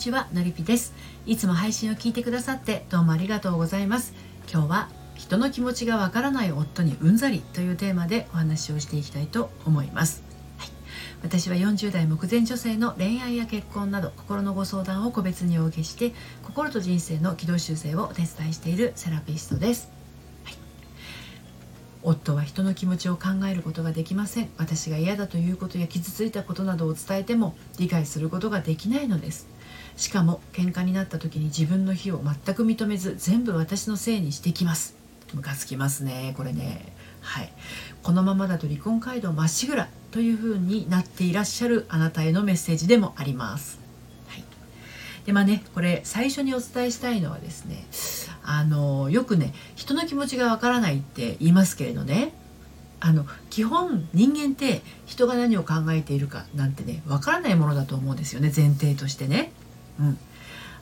ちはのりぴです。いつも配信を聞いてくださってどうもありがとうございます。今日は人の気持ちがわからない夫にうんざりというテーマでお話をしていきたいと思います、はい、私は40代目前女性の恋愛や結婚など心のご相談を個別にお受けして心と人生の軌道修正をお手伝いしているセラピストです。夫は人の気持ちを考えることができません。私が嫌だということや傷ついたことなどを伝えても理解することができないのです。しかも喧嘩になった時に自分の非を全く認めず全部私のせいにしてきます。ムカつきますねこれね。はい。このままだと離婚街道まっしぐらというふうになっていらっしゃるあなたへのメッセージでもあります。はい。でまあねこれ最初にお伝えしたいのはですねあのよくね人の気持ちがわからないって言いますけれどねあの基本人間って人が何を考えているかなんてねわからないものだと思うんですよね前提としてね。うん、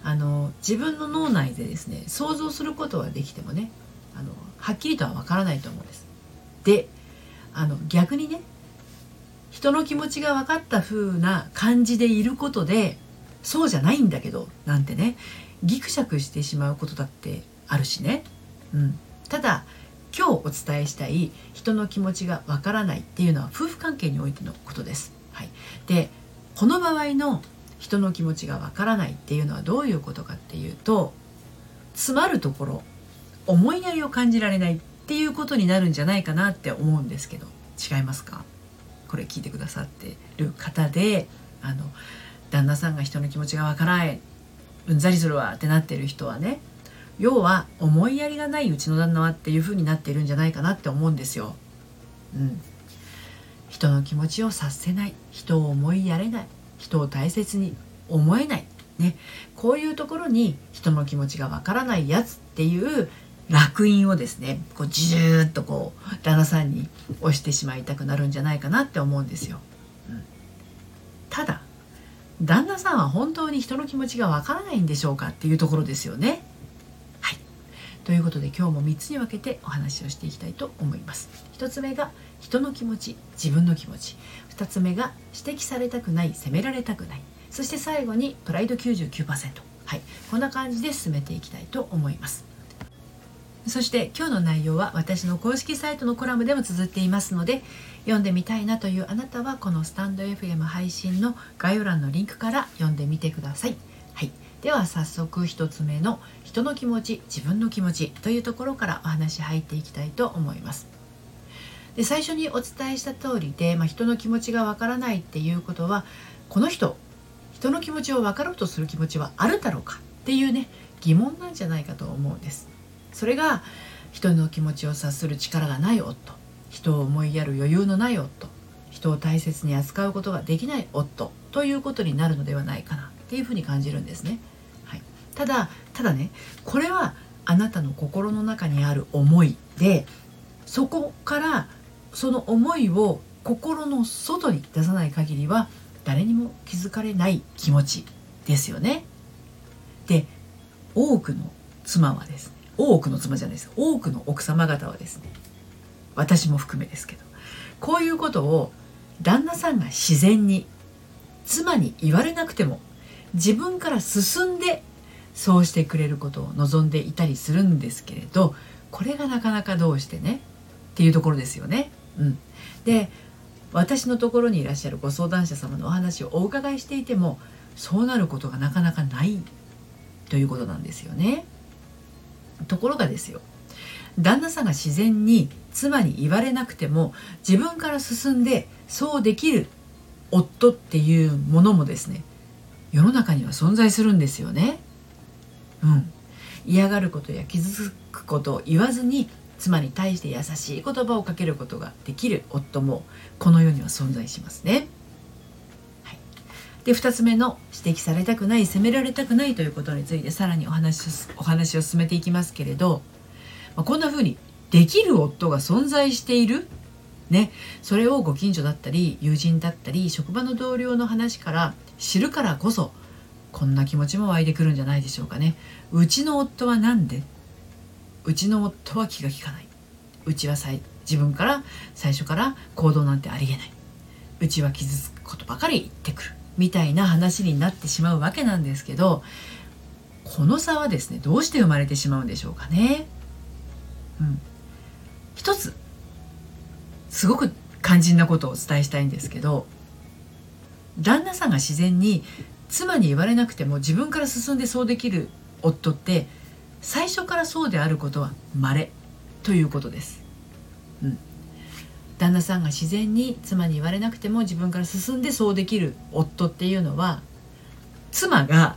あの自分の脳内でですね想像することはできてもねあのはっきりとはわからないと思うんです。であの逆にね人の気持ちが分かった風な感じでいることでそうじゃないんだけどなんてねギクシャクしてしまうことだってあるしね、うん、ただ今日お伝えしたい人の気持ちがわからないっていうのは夫婦関係においてのことです。はい、でこの場合の人の気持ちがわからないっていうのはどういうことかっていうと詰まるところ思いやりを感じられないっていうことになるんじゃないかなって思うんですけど違いますか？これ聞いてくださってる方であの旦那さんが人の気持ちがわからないうんざりするわってなってる人はね要は思いやりがないうちの旦那はっていう風になっているんじゃないかなって思うんですよ。うん、人の気持ちを察せない人を思いやれない。人を大切に思えない、ね、こういうところに人の気持ちがわからないやつっていう烙印をですねこうジューッとこう旦那さんに押してしまいたくなるんじゃないかなって思うんですよ。うん、ただ旦那さんは本当に人の気持ちがわからないんでしょうかっていうところですよね。はい、ということで今日も3つに分けてお話をしていきたいと思います。1つ目が人の気持ち自分の気持ち2つ目が指摘されたくない責められたくないそして最後にプライド99%はいこんな感じで進めていきたいと思います。そして今日の内容は私の公式サイトのコラムでも綴っていますので読んでみたいなというあなたはこのスタンド FM 配信の概要欄のリンクから読んでみてください。はい、では早速1つ目の人の気持ち自分の気持ちというところからお話入っていきたいと思います。で最初にお伝えした通りで、まあ、人の気持ちがわからないっていうことはこの人人の気持ちを分かろうとする気持ちはあるだろうかっていうね疑問なんじゃないかと思うんです。それが人の気持ちを察する力がない夫人を思いやる余裕のない夫人を大切に扱うことができない夫ということになるのではないかなっていうふうに感じるんですね。はい、ただただねこれはあなたの心の中にある思いでそこからその思いを心の外に出さない限りは誰にも気づかれない気持ちですよね。で多くの妻はですね多くの妻じゃないです多くの奥様方はですね私も含めですけどこういうことを旦那さんが自然に妻に言われなくても自分から進んでそうしてくれることを望んでいたりするんですけれどこれがなかなかどうしてねっていうところですよね。うん、で私のところにいらっしゃるご相談者様のお話をお伺いしていてもそうなることがなかなかないということなんですよね。ところがですよ旦那さんが自然に妻に言われなくても自分から進んでそうできる夫っていうものもですね世の中には存在するんですよね。うん、嫌がることや傷つくことを言わずに妻に対して優しい言葉をかけることができる夫もこの世には存在しますね。はいで2つ目の指摘されたくない責められたくないということについてさらにお話お話を進めていきますけれど、まあ、こんな風にできる夫が存在している？ね、それをご近所だったり友人だったり職場の同僚の話から知るからこそこんな気持ちも湧いてくるんじゃないでしょうかね。うちの夫は何で？うちの夫は気が利かない。うちは自分から最初から行動なんてありえない。うちは傷つくことばかり言ってくる。みたいな話になってしまうわけなんですけどこの差はですねどうして生まれてしまうんでしょうかね。うん、一つすごく肝心なことをお伝えしたいんですけど旦那さんが自然に妻に言われなくても自分から進んでそうできる夫って最初からそうであることは稀ということです。うん、旦那さんが自然に妻に言われなくても自分から進んでそうできる夫っていうのは妻が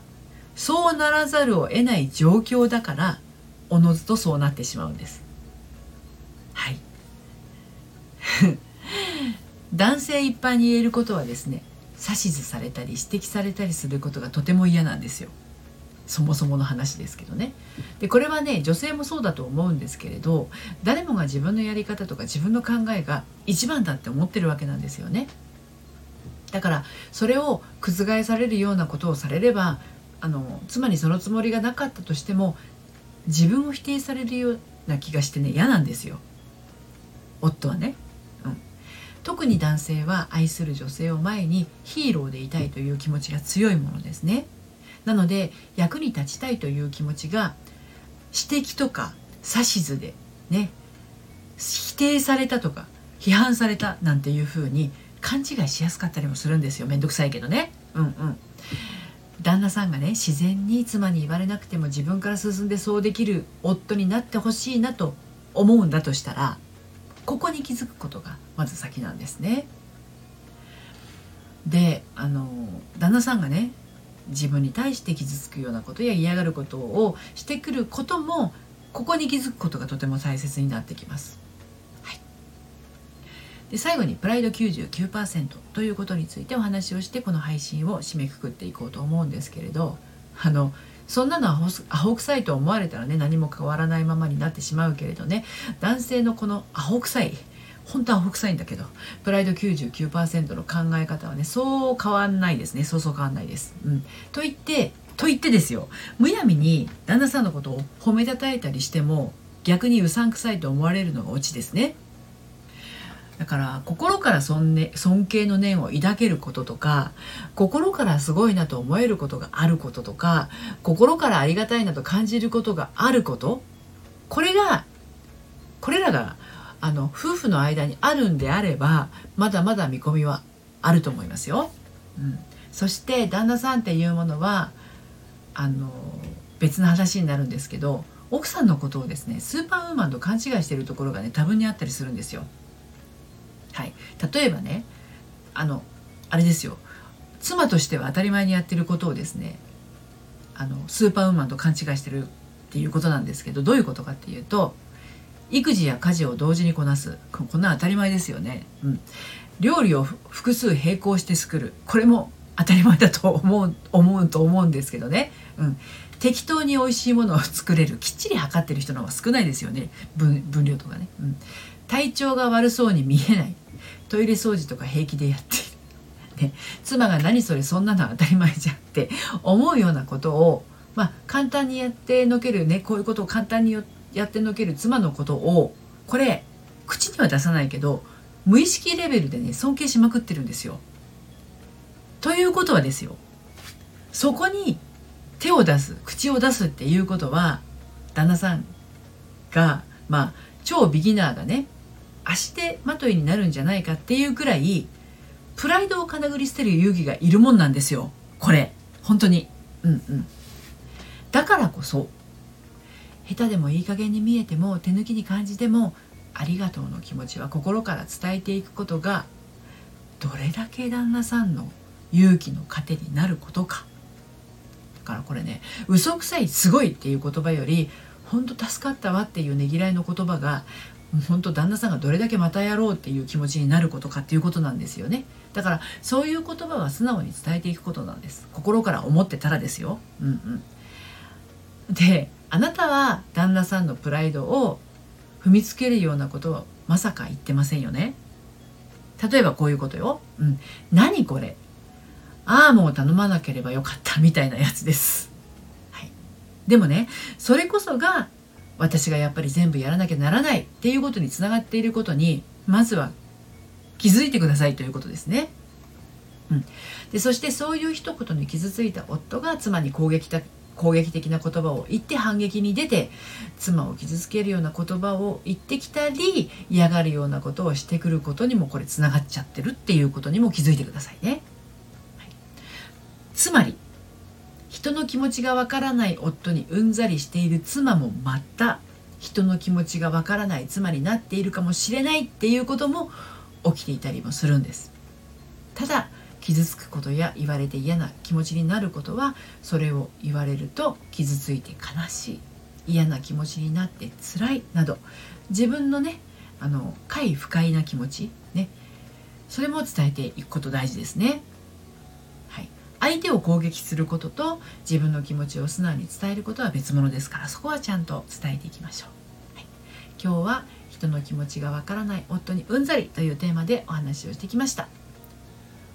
そうならざるを得ない状況だからおのずとそうなってしまうんです。はい 男性一般に言えることはですね指図されたり指摘されたりすることがとても嫌なんですよ。そもそもの話ですけどね。でこれはね女性もそうだと思うんですけれど誰もが自分のやり方とか自分の考えが一番だって思ってるわけなんですよね。だからそれを覆されるようなことをされればあの妻にそのつもりがなかったとしても自分を否定されるような気がしてね嫌なんですよ。夫はね、うん、特に男性は愛する女性を前にヒーローでいたいという気持ちが強いものですね。なので役に立ちたいという気持ちが指摘とか指図でね否定されたとか批判されたなんていうふうに勘違いしやすかったりもするんですよ。めんどくさいけどね。うんうん。旦那さんがね自然に妻に言われなくても自分から進んでそうできる夫になってほしいなと思うんだとしたらここに気づくことがまず先なんですね。であの旦那さんがね自分に対して傷つくようなことや嫌がることをしてくることもここに気づくことがとても大切になってきます。で最後にプライド99%ということについてお話をしてこの配信を締めくくっていこうと思うんですけれどあのそんなのはアホ臭いと思われたらね何も変わらないままになってしまうけれどね男性のこのアホ臭い本当は北斎いんだけどプライド99%の考え方はねそう変わんないですねそうそう変わんないです。うん、と言ってと言ってですよむやみに旦那さんのことを褒めたたえたりしても逆にうさんくさいと思われるのがオチですね。だから心から尊,、ね、尊敬の念を抱けることとか心からすごいなと思えることがあることとか心からありがたいなと感じることがあることこれがこれらがあの夫婦の間にあるんであればまだまだ見込みはあると思いますよ。うん、そして旦那さんっていうものはあの別の話になるんですけど奥さんのことをですねスーパーウーマンと勘違いしているところがね多分にあったりするんですよ。はい、例えばねあのあれですよ妻としては当たり前にやってることをですねあのスーパーウーマンと勘違いしてるっていうことなんですけどどういうことかっていうと育児や家事を同時にこなす。こんな当たり前ですよね、うん、料理を複数並行して作る。これも当たり前だと思う思うと思うんですけどね、うん、適当に美味しいものを作れる。きっちり測ってる人の方が少ないですよね。分量とかね、うん、体調が悪そうに見えない。トイレ掃除とか平気でやっている、ね、妻が何それそんなの当たり前じゃんって思うようなことをまあ簡単にやってのけるね。こういうことを簡単にやってやってのける妻のことをこれ口には出さないけど無意識レベルでね尊敬しまくってるんですよ。ということはですよ。そこに手を出す口を出すっていうことは旦那さんがまあ超ビギナーがね足手まといになるんじゃないかっていうくらいプライドをかなぐり捨てる勇気がいるもんなんですよ。これ。本当に。うんうん。だからこそ下手でもいい加減に見えても手抜きに感じてもありがとうの気持ちは心から伝えていくことがどれだけ旦那さんの勇気の糧になることか。だからこれね嘘くさいすごいっていう言葉より本当助かったわっていうねぎらいの言葉が本当旦那さんがどれだけまたやろうっていう気持ちになることかっていうことなんですよね。だからそういう言葉は素直に伝えていくことなんです。心から思ってたらですよ。うんうん。であなたは旦那さんのプライドを踏みつけるようなことをまさか言ってませんよね例えばこういうことよ。うん。何これアームを頼まなければよかったみたいなやつです。はい。でもね、それこそが私がやっぱり全部やらなきゃならないっていうことにつながっていることに、まずは気づいてくださいということですね。うん、でそしてそういう一言に傷ついた夫が妻に攻撃的攻撃的な言葉を言って反撃に出て妻を傷つけるような言葉を言ってきたり嫌がるようなことをしてくることにもこれつながっちゃってるっていうことにも気づいてくださいね。はい、つまり人の気持ちがわからない夫にうんざりしている妻もまた人の気持ちがわからない妻になっているかもしれないっていうことも起きていたりもするんです。ただ傷つくことや言われて嫌な気持ちになることはそれを言われると傷ついて悲しい嫌な気持ちになって辛いなど自分のねあの快不快な気持ちねそれも伝えていくこと大事ですね。はい、相手を攻撃することと自分の気持ちを素直に伝えることは別物ですからそこはちゃんと伝えていきましょう。はい、今日は人の気持ちがわからない夫にうんざりというテーマでお話をしてきました。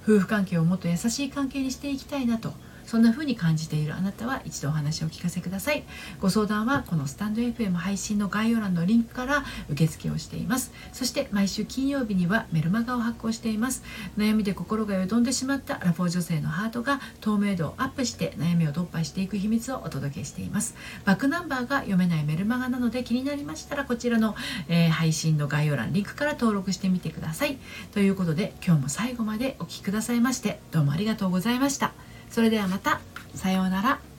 夫婦関係をもっと優しい関係にしていきたいなとそんな風に感じているあなたは一度お話をお聞かせください。ご相談はこのスタンド FM 配信の概要欄のリンクから受付をしています。そして毎週金曜日にはメルマガを発行しています。悩みで心がよどんでしまったアラフォー女性のハートが透明度をアップして悩みを突破していく秘密をお届けしています。バックナンバーが読めないメルマガなので気になりましたらこちらの、えー、配信の概要欄リンクから登録してみてください。ということで今日も最後までお聴きくださいましてどうもありがとうございました。それではまた。さようなら。